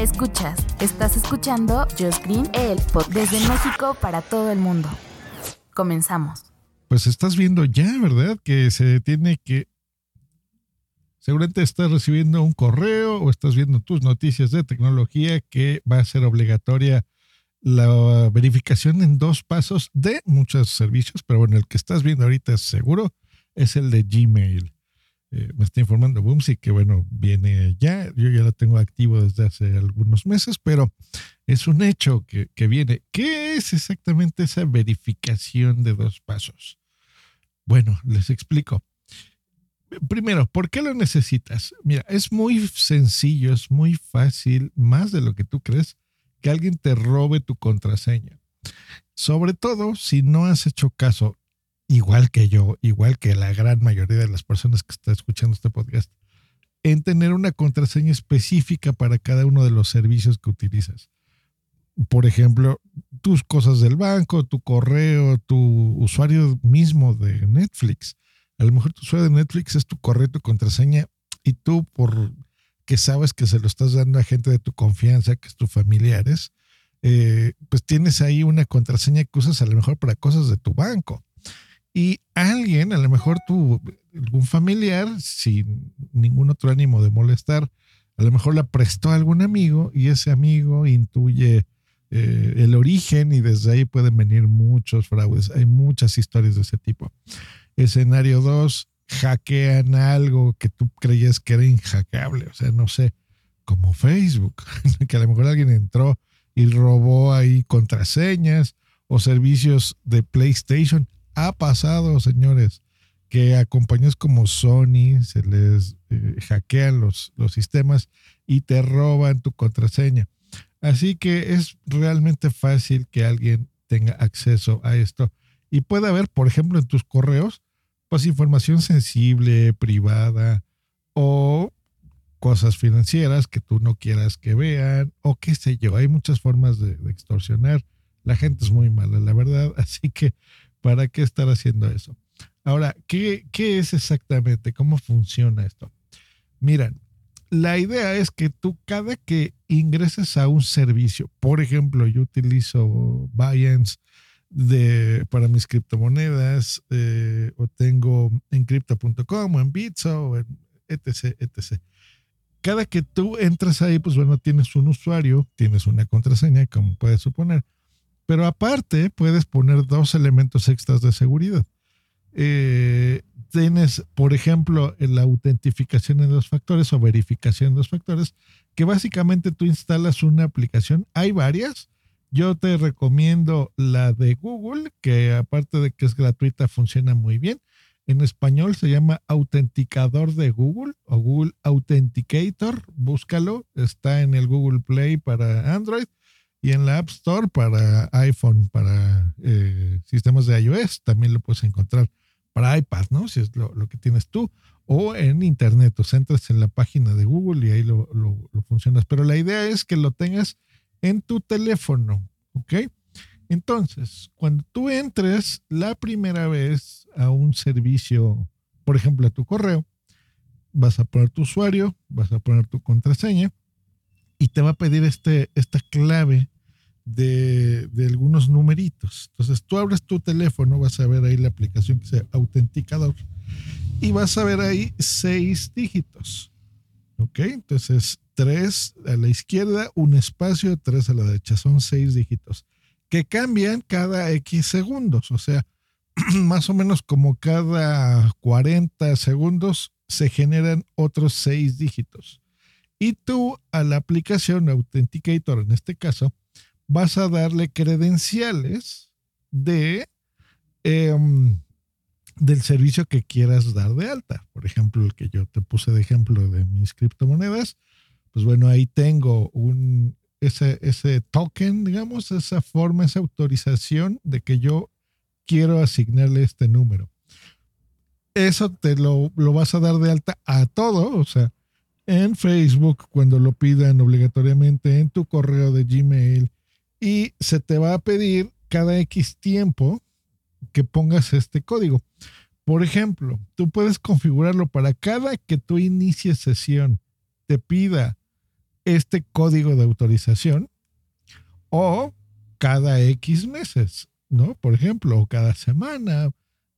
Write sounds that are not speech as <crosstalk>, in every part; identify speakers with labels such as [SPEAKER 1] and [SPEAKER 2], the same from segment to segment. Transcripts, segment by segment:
[SPEAKER 1] Escuchas, estás escuchando Just Green, el podcast desde México para todo el mundo. Comenzamos.
[SPEAKER 2] Pues estás viendo ya, ¿verdad? Que se tiene que... Seguramente estás recibiendo un correo o estás viendo tus noticias de tecnología que va a ser obligatoria la verificación en dos pasos de muchos servicios, pero bueno, el que estás viendo ahorita seguro es el de Gmail. Eh, me está informando Boomsy que bueno, viene ya, yo ya lo tengo activo desde hace algunos meses, pero es un hecho que, que viene. ¿Qué es exactamente esa verificación de dos pasos? Bueno, les explico. Primero, ¿por qué lo necesitas? Mira, es muy sencillo, es muy fácil, más de lo que tú crees, que alguien te robe tu contraseña. Sobre todo si no has hecho caso, igual que yo, igual que la gran mayoría de las personas que están escuchando este podcast, en tener una contraseña específica para cada uno de los servicios que utilizas. Por ejemplo, tus cosas del banco, tu correo, tu usuario mismo de Netflix. A lo mejor tu usuario de Netflix es tu correo, tu contraseña, y tú, por que sabes que se lo estás dando a gente de tu confianza, que es tus familiares, eh, pues tienes ahí una contraseña que usas a lo mejor para cosas de tu banco. Y alguien, a lo mejor tu, algún familiar, sin ningún otro ánimo de molestar, a lo mejor la prestó a algún amigo y ese amigo intuye eh, el origen y desde ahí pueden venir muchos fraudes. Hay muchas historias de ese tipo. Escenario 2, hackean algo que tú creías que era inhackeable, o sea, no sé, como Facebook, <laughs> que a lo mejor alguien entró y robó ahí contraseñas o servicios de PlayStation. Ha pasado, señores, que a compañías como Sony se les eh, hackean los, los sistemas y te roban tu contraseña. Así que es realmente fácil que alguien tenga acceso a esto y pueda haber, por ejemplo, en tus correos, pues información sensible, privada o cosas financieras que tú no quieras que vean o qué sé yo. Hay muchas formas de, de extorsionar. La gente es muy mala, la verdad. <laughs> Así que, ¿para qué estar haciendo eso? Ahora, ¿qué, es exactamente? ¿Cómo funciona esto? Miren, la idea es que tú cada que ingreses a un servicio, por ejemplo, yo utilizo Binance de, para mis criptomonedas, eh, o tengo en crypto.com o en Bitso etc, etc. Cada que tú entras ahí, pues bueno, tienes un usuario, tienes una contraseña, como puedes suponer, pero aparte puedes poner dos elementos extras de seguridad. Eh, tienes, por ejemplo, la autentificación en dos factores o verificación en dos factores, que básicamente tú instalas una aplicación. Hay varias. Yo te recomiendo la de Google, que aparte de que es gratuita, funciona muy bien. En español se llama Autenticador de Google o Google Authenticator. Búscalo. Está en el Google Play para Android y en la App Store para iPhone, para eh, sistemas de iOS. También lo puedes encontrar para iPad, ¿no? Si es lo, que tienes tú. O en Internet, o sea, entras en la página de Google y ahí lo, lo, lo, funcionas. Pero la idea es que lo tengas en tu teléfono, ¿ok? Entonces, cuando tú entres la primera vez a un servicio, por ejemplo, a tu correo, vas a poner tu usuario, vas a poner tu contraseña y te va a pedir este, esta clave de, algunos numeritos. Entonces tú abres tu teléfono, vas a ver ahí la aplicación que se autenticador y vas a ver ahí seis dígitos. ¿Ok? Entonces tres a la izquierda, un espacio, tres a la derecha. Son seis dígitos que cambian cada X segundos. O sea, <clears throat> más o menos como cada 40 segundos se generan otros seis dígitos. Y tú a la aplicación Authenticator, en este caso, vas a darle credenciales de eh, del servicio que quieras dar de alta. Por ejemplo, el que yo te puse de ejemplo de mis criptomonedas, pues bueno, ahí tengo un, ese, ese token, digamos, esa forma, esa autorización de que yo quiero asignarle este número. Eso te lo, lo vas a dar de alta a todo, o sea, en Facebook cuando lo pidan obligatoriamente, en tu correo de Gmail, y se te va a pedir cada X tiempo que pongas este código. Por ejemplo, tú puedes configurarlo para cada que tú inicies sesión, te pida este código de autorización o cada X meses, ¿no? Por ejemplo, o cada semana,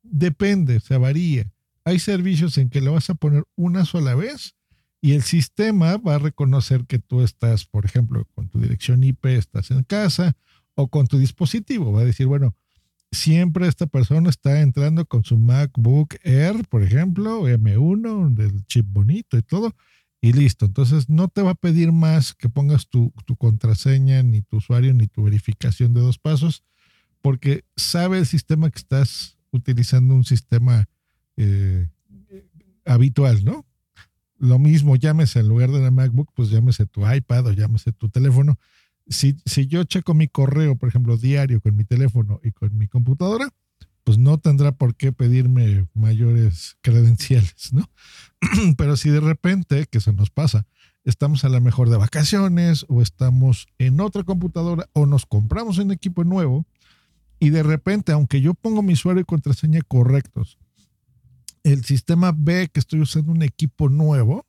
[SPEAKER 2] depende, se varía. Hay servicios en que lo vas a poner una sola vez y el sistema va a reconocer que tú estás, por ejemplo, con tu dirección IP, estás en casa o con tu dispositivo. Va a decir, bueno, siempre esta persona está entrando con su MacBook Air, por ejemplo, M1, del chip bonito y todo, y listo. Entonces no te va a pedir más que pongas tu, contraseña, ni tu usuario, ni tu verificación de dos pasos, porque sabe el sistema que estás utilizando un sistema eh, habitual, ¿no? Lo mismo, llámese en lugar de la MacBook, pues llámese tu iPad o llámese tu teléfono. Si, si yo checo mi correo, por ejemplo, diario con mi teléfono y con mi computadora, pues no tendrá por qué pedirme mayores credenciales, ¿no? <clears throat> Pero si de repente, que se nos pasa, estamos a la mejor de vacaciones o estamos en otra computadora o nos compramos un equipo nuevo y de repente, aunque yo pongo mi usuario y contraseña correctos, el sistema ve que estoy usando un equipo nuevo,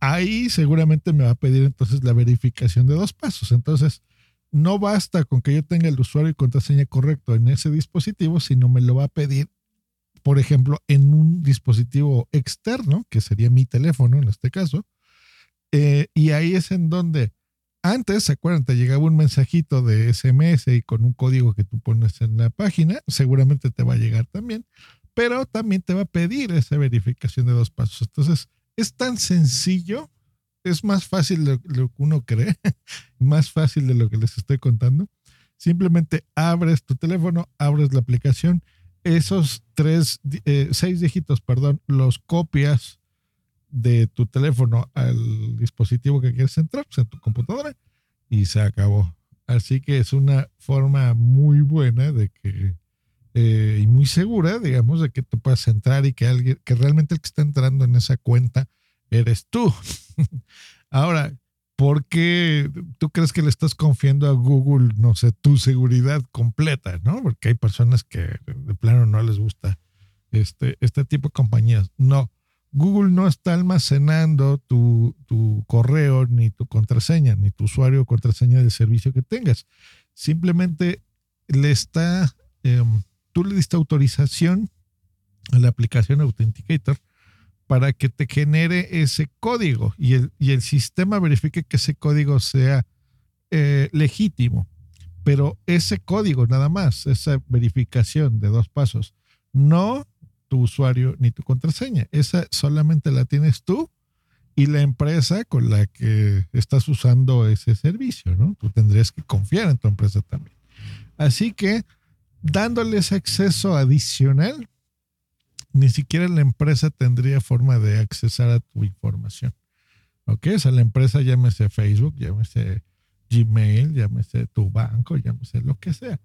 [SPEAKER 2] ahí seguramente me va a pedir entonces la verificación de dos pasos. Entonces, no basta con que yo tenga el usuario y contraseña correcto en ese dispositivo, sino me lo va a pedir, por ejemplo, en un dispositivo externo, que sería mi teléfono en este caso. Eh, y ahí es en donde antes, ¿se acuerdan? Te llegaba un mensajito de SMS y con un código que tú pones en la página, seguramente te va a llegar también, pero también te va a pedir esa verificación de dos pasos. Entonces, es tan sencillo es más fácil de lo que uno cree, <laughs> más fácil de lo que les estoy contando. Simplemente abres tu teléfono, abres la aplicación, esos tres, eh, seis dígitos, perdón, los copias de tu teléfono al dispositivo que quieres entrar, pues en tu computadora, y se acabó. Así que es una forma muy buena de que, eh, y muy segura, digamos, de que tú puedas entrar y que alguien, que realmente el que está entrando en esa cuenta eres tú. <laughs> Ahora, ¿por qué tú crees que le estás confiando a Google, no sé, tu seguridad completa, ¿no? Porque hay personas que de plano no les gusta este, este tipo de compañías. No, Google no está almacenando tu, correo, ni tu contraseña, ni tu usuario o contraseña de servicio que tengas. Simplemente le está, em, tú le diste autorización a la aplicación Authenticator para que te genere ese código y el, y el sistema verifique que ese código sea eh, legítimo. Pero ese código nada más, esa verificación de dos pasos, no tu usuario ni tu contraseña. Esa solamente la tienes tú y la empresa con la que estás usando ese servicio, ¿no? Tú tendrías que confiar en tu empresa también. Así que dándoles acceso adicional, ni siquiera la empresa tendría forma de accesar a tu información. ¿Ok? O sea, la empresa llámese Facebook, llámese Gmail, llámese tu banco, llámese lo que sea.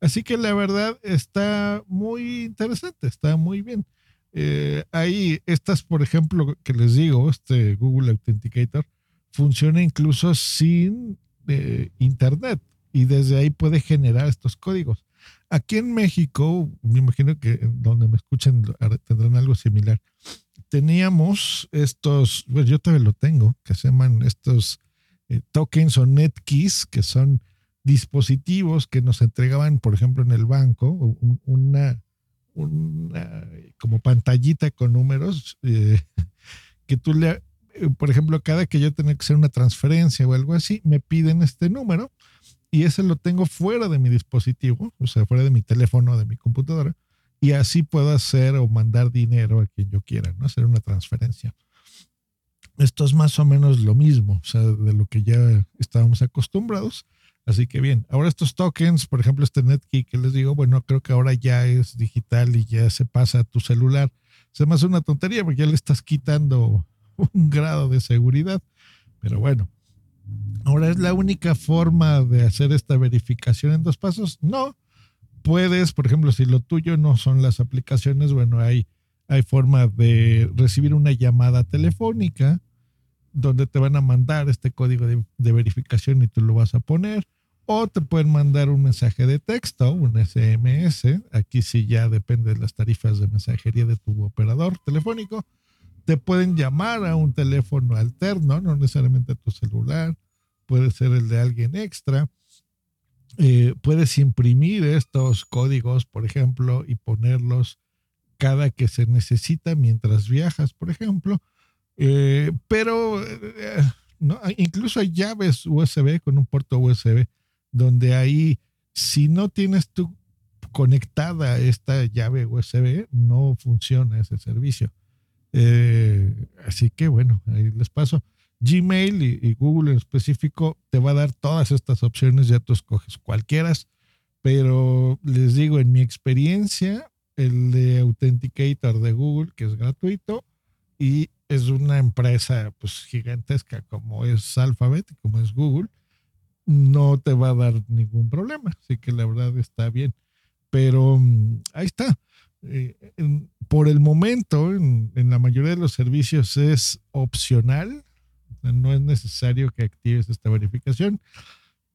[SPEAKER 2] Así que la verdad está muy interesante, está muy bien. Eh, ahí estas, por ejemplo, que les digo, este Google Authenticator funciona incluso sin eh, Internet y desde ahí puede generar estos códigos. Aquí en México, me imagino que donde me escuchen tendrán algo similar. Teníamos estos, pues yo todavía lo tengo, que se llaman estos eh, tokens o netkeys, que son dispositivos que nos entregaban, por ejemplo, en el banco, una, una como pantallita con números, eh, <laughs> que tú le, eh, por ejemplo, cada que yo tenía que hacer una transferencia o algo así, me piden este número y ese lo tengo fuera de mi dispositivo, o sea, fuera de mi teléfono, de mi computadora, y así puedo hacer o mandar dinero a quien yo quiera, ¿no? Hacer una transferencia. Esto es más o menos lo mismo, o sea, de lo que ya estábamos acostumbrados. Así que bien, ahora estos tokens, por ejemplo, este NetKey que les digo, bueno, creo que ahora ya es digital y ya se pasa a tu celular. Se me hace una tontería porque ya le estás quitando un grado de seguridad Pero bueno, ahora es la única forma de hacer esta verificación en dos pasos. No, puedes, por ejemplo, si lo tuyo no son las aplicaciones, bueno, hay, hay forma de recibir una llamada telefónica donde te van a mandar este código de, de verificación y tú lo vas a poner o te pueden mandar un mensaje de texto, un SMS. Aquí sí ya depende de las tarifas de mensajería de tu operador telefónico. Te pueden llamar a un teléfono alterno, no necesariamente a tu celular, puede ser el de alguien extra. Eh, puedes imprimir estos códigos, por ejemplo, y ponerlos cada que se necesita mientras viajas, por ejemplo. Eh, pero eh, incluso hay llaves USB con un puerto USB donde ahí, si no tienes tú conectada esta llave USB, no funciona ese servicio. Eh, así que bueno, ahí les paso. Gmail y, Google en específico te va a dar todas estas opciones, ya tú escoges cualquiera, pero les digo, en mi experiencia, el de Authenticator de Google, que es gratuito, y es una empresa pues gigantesca como es Alphabet, como es Google, no te va a dar ningún problema. Así que la verdad está bien. Pero mm, ahí está. Eh, por el momento, en, la mayoría de los servicios es opcional. No es necesario que actives esta verificación,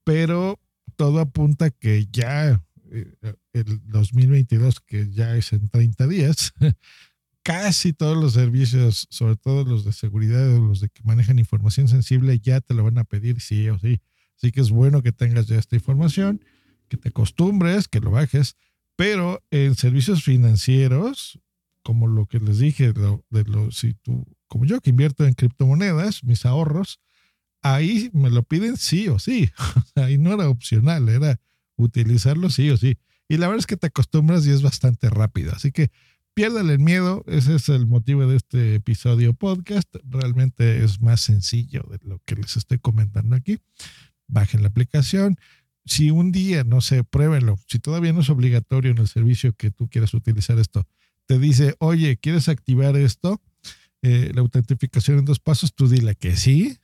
[SPEAKER 2] pero todo apunta que ya eh, el 2022, que ya es en 30 días, <laughs> casi todos los servicios, sobre todo los de seguridad o los de que manejan información sensible, ya te lo van a pedir sí o sí. Así que es bueno que tengas ya esta información, que te acostumbres, que lo bajes, pero en servicios financieros, como lo que les dije, de lo, si tú, como yo que invierto en criptomonedas, mis ahorros, ahí me lo piden sí o sí. <laughs> ahí no era opcional, era utilizarlo sí o sí. Y la verdad es que te acostumbras y es bastante rápido. Así que piérdale el miedo. Ese es el motivo de este episodio podcast. Realmente es más sencillo de lo que les estoy comentando aquí bajen la aplicación. Si un día, no sé, pruébenlo. Si todavía no es obligatorio en el servicio que tú quieras utilizar esto, te dice, oye, ¿quieres activar esto? Eh, la autentificación en dos pasos, tú dile que sí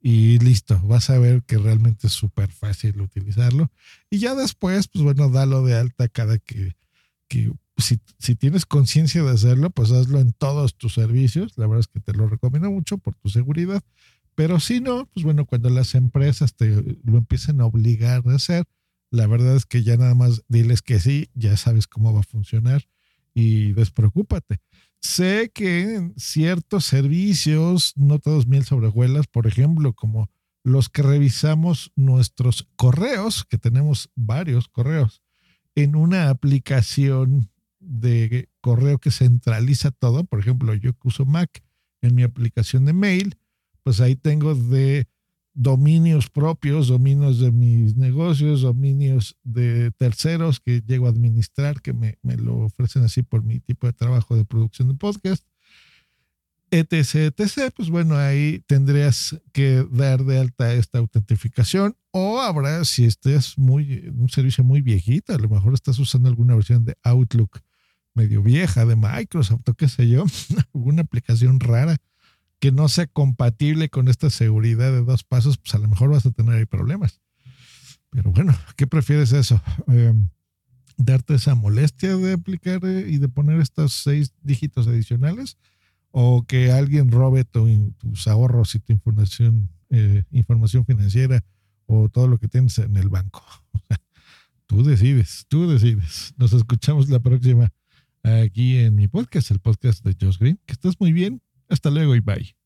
[SPEAKER 2] y listo. Vas a ver que realmente es súper fácil utilizarlo. Y ya después, pues bueno, dalo de alta cada que, que si, si tienes conciencia de hacerlo, pues hazlo en todos tus servicios. La verdad es que te lo recomiendo mucho por tu seguridad. Pero si no, pues bueno, cuando las empresas te lo empiecen a obligar a hacer, la verdad es que ya nada más diles que sí, ya sabes cómo va a funcionar y despreocúpate. Sé que en ciertos servicios, no todos miel sobre por ejemplo, como los que revisamos nuestros correos, que tenemos varios correos, en una aplicación de correo que centraliza todo, por ejemplo, yo que uso Mac en mi aplicación de mail, pues ahí tengo de dominios propios, dominios de mis negocios, dominios de terceros que llego a administrar, que me, lo ofrecen así por mi tipo de trabajo de producción de podcast, etc, etc. Pues bueno, ahí tendrías que dar de alta esta autentificación o habrá, si este es muy, un servicio muy viejito, a lo mejor estás usando alguna versión de Outlook medio vieja de Microsoft o qué sé yo, <laughs> alguna aplicación rara que no sea compatible con esta seguridad de dos pasos, pues a lo mejor vas a tener ahí problemas. Pero bueno, ¿qué prefieres eso? Em, ¿Darte esa molestia de aplicar eh, y de poner estos seis dígitos adicionales? ¿O que alguien robe tus ahorros y tu información, eh, información financiera o todo lo que tienes en el banco? <laughs> tú decides, tú decides. Nos escuchamos la próxima aquí en mi podcast, el podcast de Josh Green. Que estés muy bien hasta luego y bye.